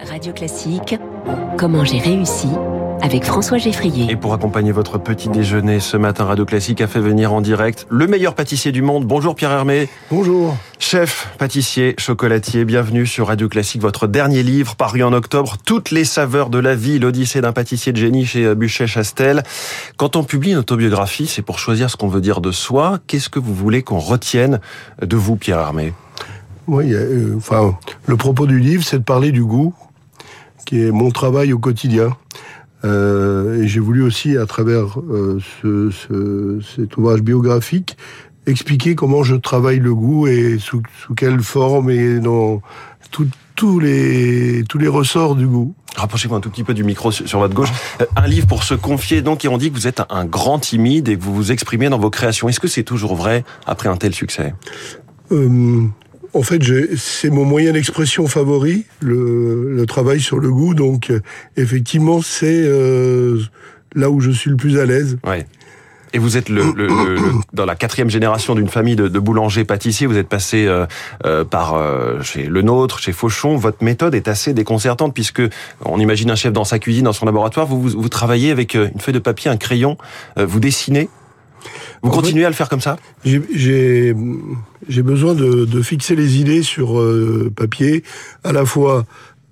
Radio Classique, comment j'ai réussi avec François Geffrier. Et pour accompagner votre petit déjeuner ce matin, Radio Classique a fait venir en direct le meilleur pâtissier du monde. Bonjour Pierre Hermé. Bonjour. Chef, pâtissier, chocolatier, bienvenue sur Radio Classique, votre dernier livre paru en octobre, Toutes les saveurs de la vie, l'odyssée d'un pâtissier de génie chez Buchet-Chastel. Quand on publie une autobiographie, c'est pour choisir ce qu'on veut dire de soi. Qu'est-ce que vous voulez qu'on retienne de vous, Pierre Hermé? Oui, euh, enfin, le propos du livre, c'est de parler du goût, qui est mon travail au quotidien. Euh, et j'ai voulu aussi, à travers euh, ce, ce, cet ouvrage biographique, expliquer comment je travaille le goût et sous, sous quelle forme et dans tous les tous les ressorts du goût. Rapprochez-vous un tout petit peu du micro sur votre gauche. Euh, un livre pour se confier, donc, et on dit que vous êtes un grand timide et que vous vous exprimez dans vos créations. Est-ce que c'est toujours vrai après un tel succès? Euh, en fait, c'est mon moyen d'expression favori, le, le, travail sur le goût. Donc, effectivement, c'est euh, là où je suis le plus à l'aise. Et vous êtes le, le, le, dans la quatrième génération d'une famille de, de boulangers-pâtissiers. Vous êtes passé euh, euh, par euh, chez Le Nôtre, chez Fauchon. Votre méthode est assez déconcertante puisque on imagine un chef dans sa cuisine, dans son laboratoire. Vous, vous, vous travaillez avec une feuille de papier, un crayon. vous dessinez vous continuez à le faire comme ça J'ai besoin de, de, fixer les idées sur euh, papier, à la fois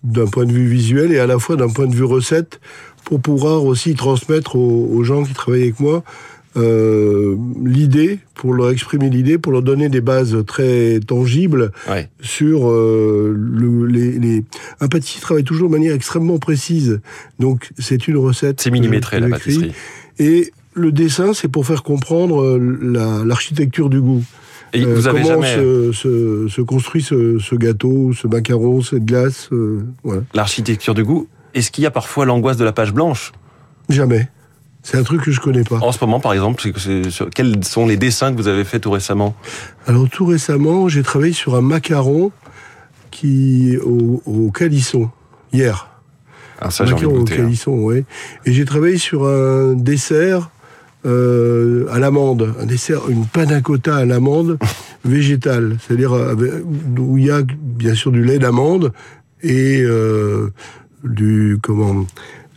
d'un point de vue visuel et à la fois d'un point de vue recette, pour pouvoir aussi transmettre aux, aux gens qui travaillent avec moi euh, l'idée, pour leur exprimer l'idée, pour leur donner des bases très tangibles ouais. sur euh, le, les, les... Un pâtissier travaille toujours de manière extrêmement précise, donc c'est une recette. C'est millimétré la pâtisserie. Et le dessin, c'est pour faire comprendre euh, l'architecture la, du goût. Et vous avez comment jamais... se, se, se construit ce, ce, gâteau, ce macaron, cette glace. Euh, voilà. L'architecture du goût. Est-ce qu'il y a parfois l'angoisse de la page blanche? Jamais. C'est un truc que je connais pas. En ce moment, par exemple, quels sont les dessins que vous avez faits tout récemment? Alors tout récemment, j'ai travaillé sur un macaron qui au, au calisson hier. Ah, ça, j'ai envie de au goûter, calisson, hein. ouais. Et j'ai travaillé sur un dessert euh, à l'amande, un dessert, une panna cotta à l'amande végétale, c'est-à-dire où il y a bien sûr du lait d'amande et euh, du comment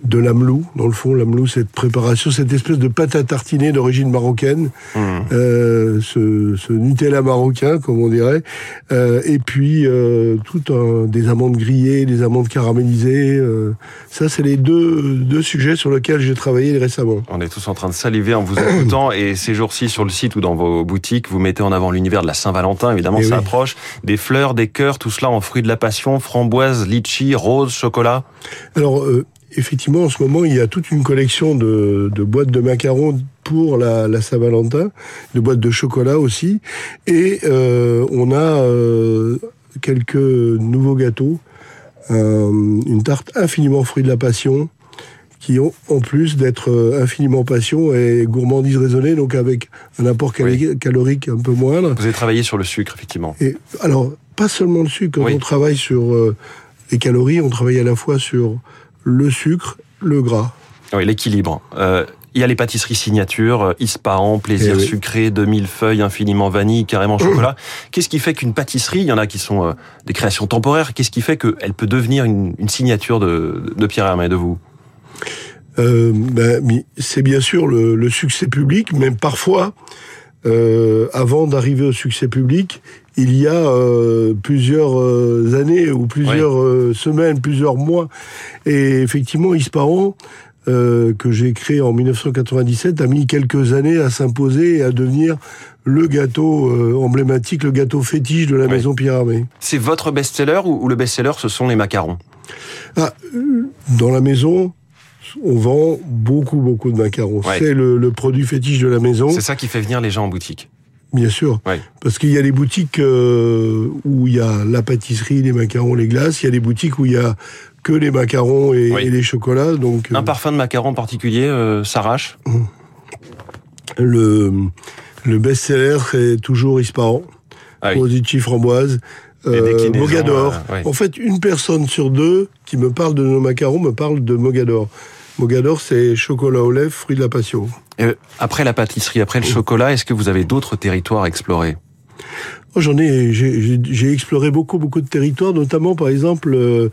de l'amelou, dans le fond, l'amelou, cette préparation, cette espèce de pâte à tartiner d'origine marocaine, mmh. euh, ce, ce, Nutella marocain, comme on dirait, euh, et puis euh, tout un, des amandes grillées, des amandes caramélisées. euh, ça, c'est les deux, deux sujets sur lesquels j'ai travaillé récemment. On est tous en train de saliver en vous écoutant, et ces jours-ci, sur le site ou dans vos boutiques, vous mettez en avant l'univers de la Saint-Valentin, évidemment, Et ça oui. approche, des fleurs, des cœurs, tout cela en fruits de la passion, framboise, litchi, rose, chocolat. Alors, euh, effectivement, en ce moment, il y a toute une collection de, de boîtes de macarons pour la, la Saint-Valentin, de boîtes de chocolat aussi, et euh, on a euh, quelques nouveaux gâteaux, euh, une tarte infiniment fruit de la passion, qui ont, en plus d'être euh, infiniment passion et gourmandise raisonnée, donc avec un apport Oui. calorique un peu moindre. Vous avez travaillé sur le sucre, effectivement. Et alors, pas seulement le sucre, quand Oui. on travaille sur euh, les calories, on travaille à la fois sur le sucre, le gras. Oui, l'équilibre. Euh, il y a les pâtisseries signatures, euh, Ispahan, plaisir Eh oui. sucré, 2000 feuilles, infiniment vanille, carrément chocolat. Qu'est-ce qui fait qu'une pâtisserie, il y en a qui sont euh, des créations temporaires, qu'est-ce qui fait qu'elle peut devenir une, une signature de, de Pierre Hermé, de vous? Euh, ben, c'est bien sûr le, le succès public, mais parfois, euh, avant d'arriver au succès public, il y a euh, plusieurs euh, années ou plusieurs euh, semaines, plusieurs mois. Et effectivement, Ispahan, euh, que j'ai créé en 1997, a mis quelques années à s'imposer et à devenir le gâteau euh, emblématique, le gâteau fétiche de la Oui. maison Pierre Hermé. C'est votre best-seller ou, ou le best-seller, ce sont les macarons? Ah, dans la maison, on vend beaucoup, beaucoup de macarons. Ouais. C'est le, le produit fétiche de la maison, C'est ça qui fait venir les gens en boutique. Bien sûr. Ouais. Parce qu'il y a des boutiques euh, où il y a la pâtisserie, les macarons, les glaces. Il y a des boutiques où il y a que les macarons et, Oui. et les chocolats. Donc, euh, Un parfum de macaron en particulier euh, s'arrache le, le best-seller, c'est toujours Ispahan, Ah oui. Rosici framboise. Euh, Mogador. ouais. En fait, une personne sur deux qui me parle de nos macarons me parle de Mogador. Mogador, c'est chocolat aux lèvres, fruit de la passion. Euh, après la pâtisserie, après le chocolat, est-ce que vous avez d'autres territoires à explorer? Oh, j'en ai, j'ai j'ai exploré beaucoup, beaucoup de territoires, notamment par exemple euh,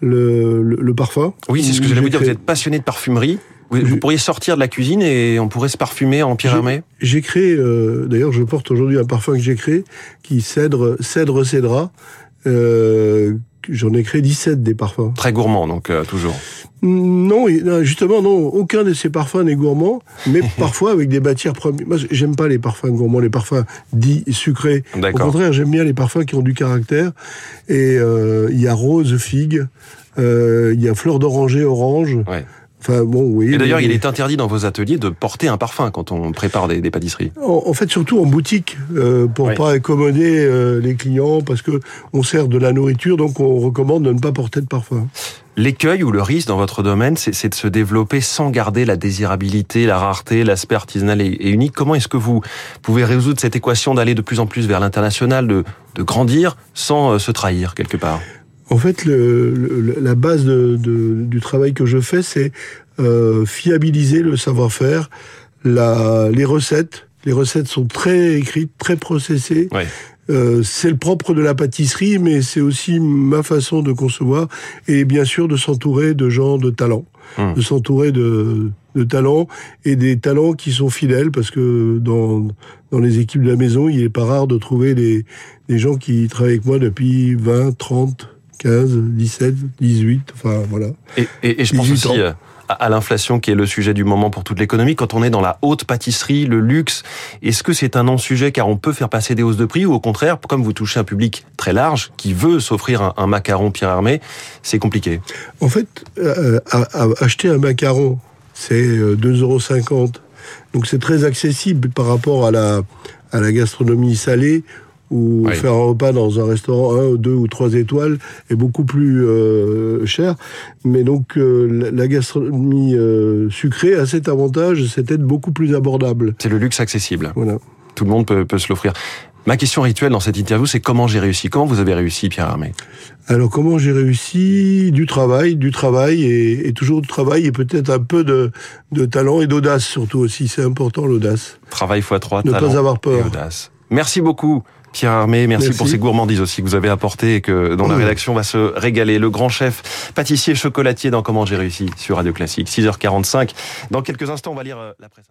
le, le, le parfum. Oui, c'est ce que j'allais vous dire. Vous êtes passionné de parfumerie. Vous, pourriez sortir de la cuisine et on pourrait se parfumer en J'ai- Hermé. J'ai créé, euh, d'ailleurs, je porte aujourd'hui un parfum que j'ai créé, qui cèdre, cèdre cédra. Euh, J'en ai créé 17 des parfums. Très gourmand, donc euh, toujours. Non, et- non, justement, non, aucun de ces parfums n'est gourmand, mais parfois avec des matières premières. Moi, j'aime pas les parfums gourmands, les parfums dits sucrés. Au contraire, j'aime bien les parfums qui ont du caractère. Et euh, il y a rose, figue, euh, il y a fleur d'oranger, orange. Ouais. Enfin, bon, oui. Et d'ailleurs, mais- il est interdit dans vos ateliers de porter un parfum quand on prépare des, des pâtisseries. En, en fait, surtout en boutique, euh, pour Oui. pas accommoder euh, les clients, parce que on sert de la nourriture, donc on recommande de ne pas porter de parfum. L'écueil ou le risque dans votre domaine, c'est c'est de se développer sans garder la désirabilité, la rareté, l'aspect artisanal et, et unique. Comment est-ce que vous pouvez résoudre cette équation d'aller de plus en plus vers l'international, de, de grandir sans euh, se trahir quelque part? En fait, le, le- la base de, de- du travail que je fais, c'est euh, fiabiliser le savoir-faire, les recettes. Les recettes sont très écrites, très processées. Ouais. Euh, c'est le propre de la pâtisserie, mais c'est aussi ma façon de concevoir et bien sûr de s'entourer de gens de talent, Hmm. de s'entourer de, de talents et des talents qui sont fidèles parce que dans, dans les équipes de la maison, il n'est pas rare de trouver des, des gens qui travaillent avec moi depuis 20, 30, 15, 17, 18, enfin voilà. Et, et- et je pense 18 aussi ans. euh, à, l'inflation qui est le sujet du moment pour toute l'économie. Quand on est dans la haute pâtisserie, le luxe, est-ce que c'est un non-sujet car on peut faire passer des hausses de prix ou au contraire, comme vous touchez un public très large qui veut s'offrir un, un macaron Pierre Hermé, c'est compliqué? En fait, euh, à- à- acheter un macaron, c'est euh, 2,50 euros. Donc c'est très accessible par rapport à la, à la gastronomie salée, où Oui. faire un repas dans un restaurant 1, 2 ou 3 étoiles est beaucoup plus euh, cher. Mais donc euh, la- gastronomie euh, sucrée a cet avantage, c'est d'être beaucoup plus abordable. C'est le luxe accessible. Voilà. Tout le monde peut, peut se l'offrir. Ma question rituelle dans cette interview, c'est comment j'ai réussi? Comment vous avez réussi, Pierre Hermé Alors comment j'ai réussi? Du travail, du travail et, et toujours du travail et peut-être un peu de, de talent et d'audace surtout aussi. C'est important l'audace. Travail x3, Ne talent pas avoir et peur. audace. Merci beaucoup. Pierre Hermé, merci, Merci. pour ces gourmandises aussi que vous avez apportées et que dont la Mmh. rédaction va se régaler. Le grand chef pâtissier chocolatier dans Comment j'ai réussi sur Radio Classique, 6h45. Dans quelques instants, on va lire euh, la presse.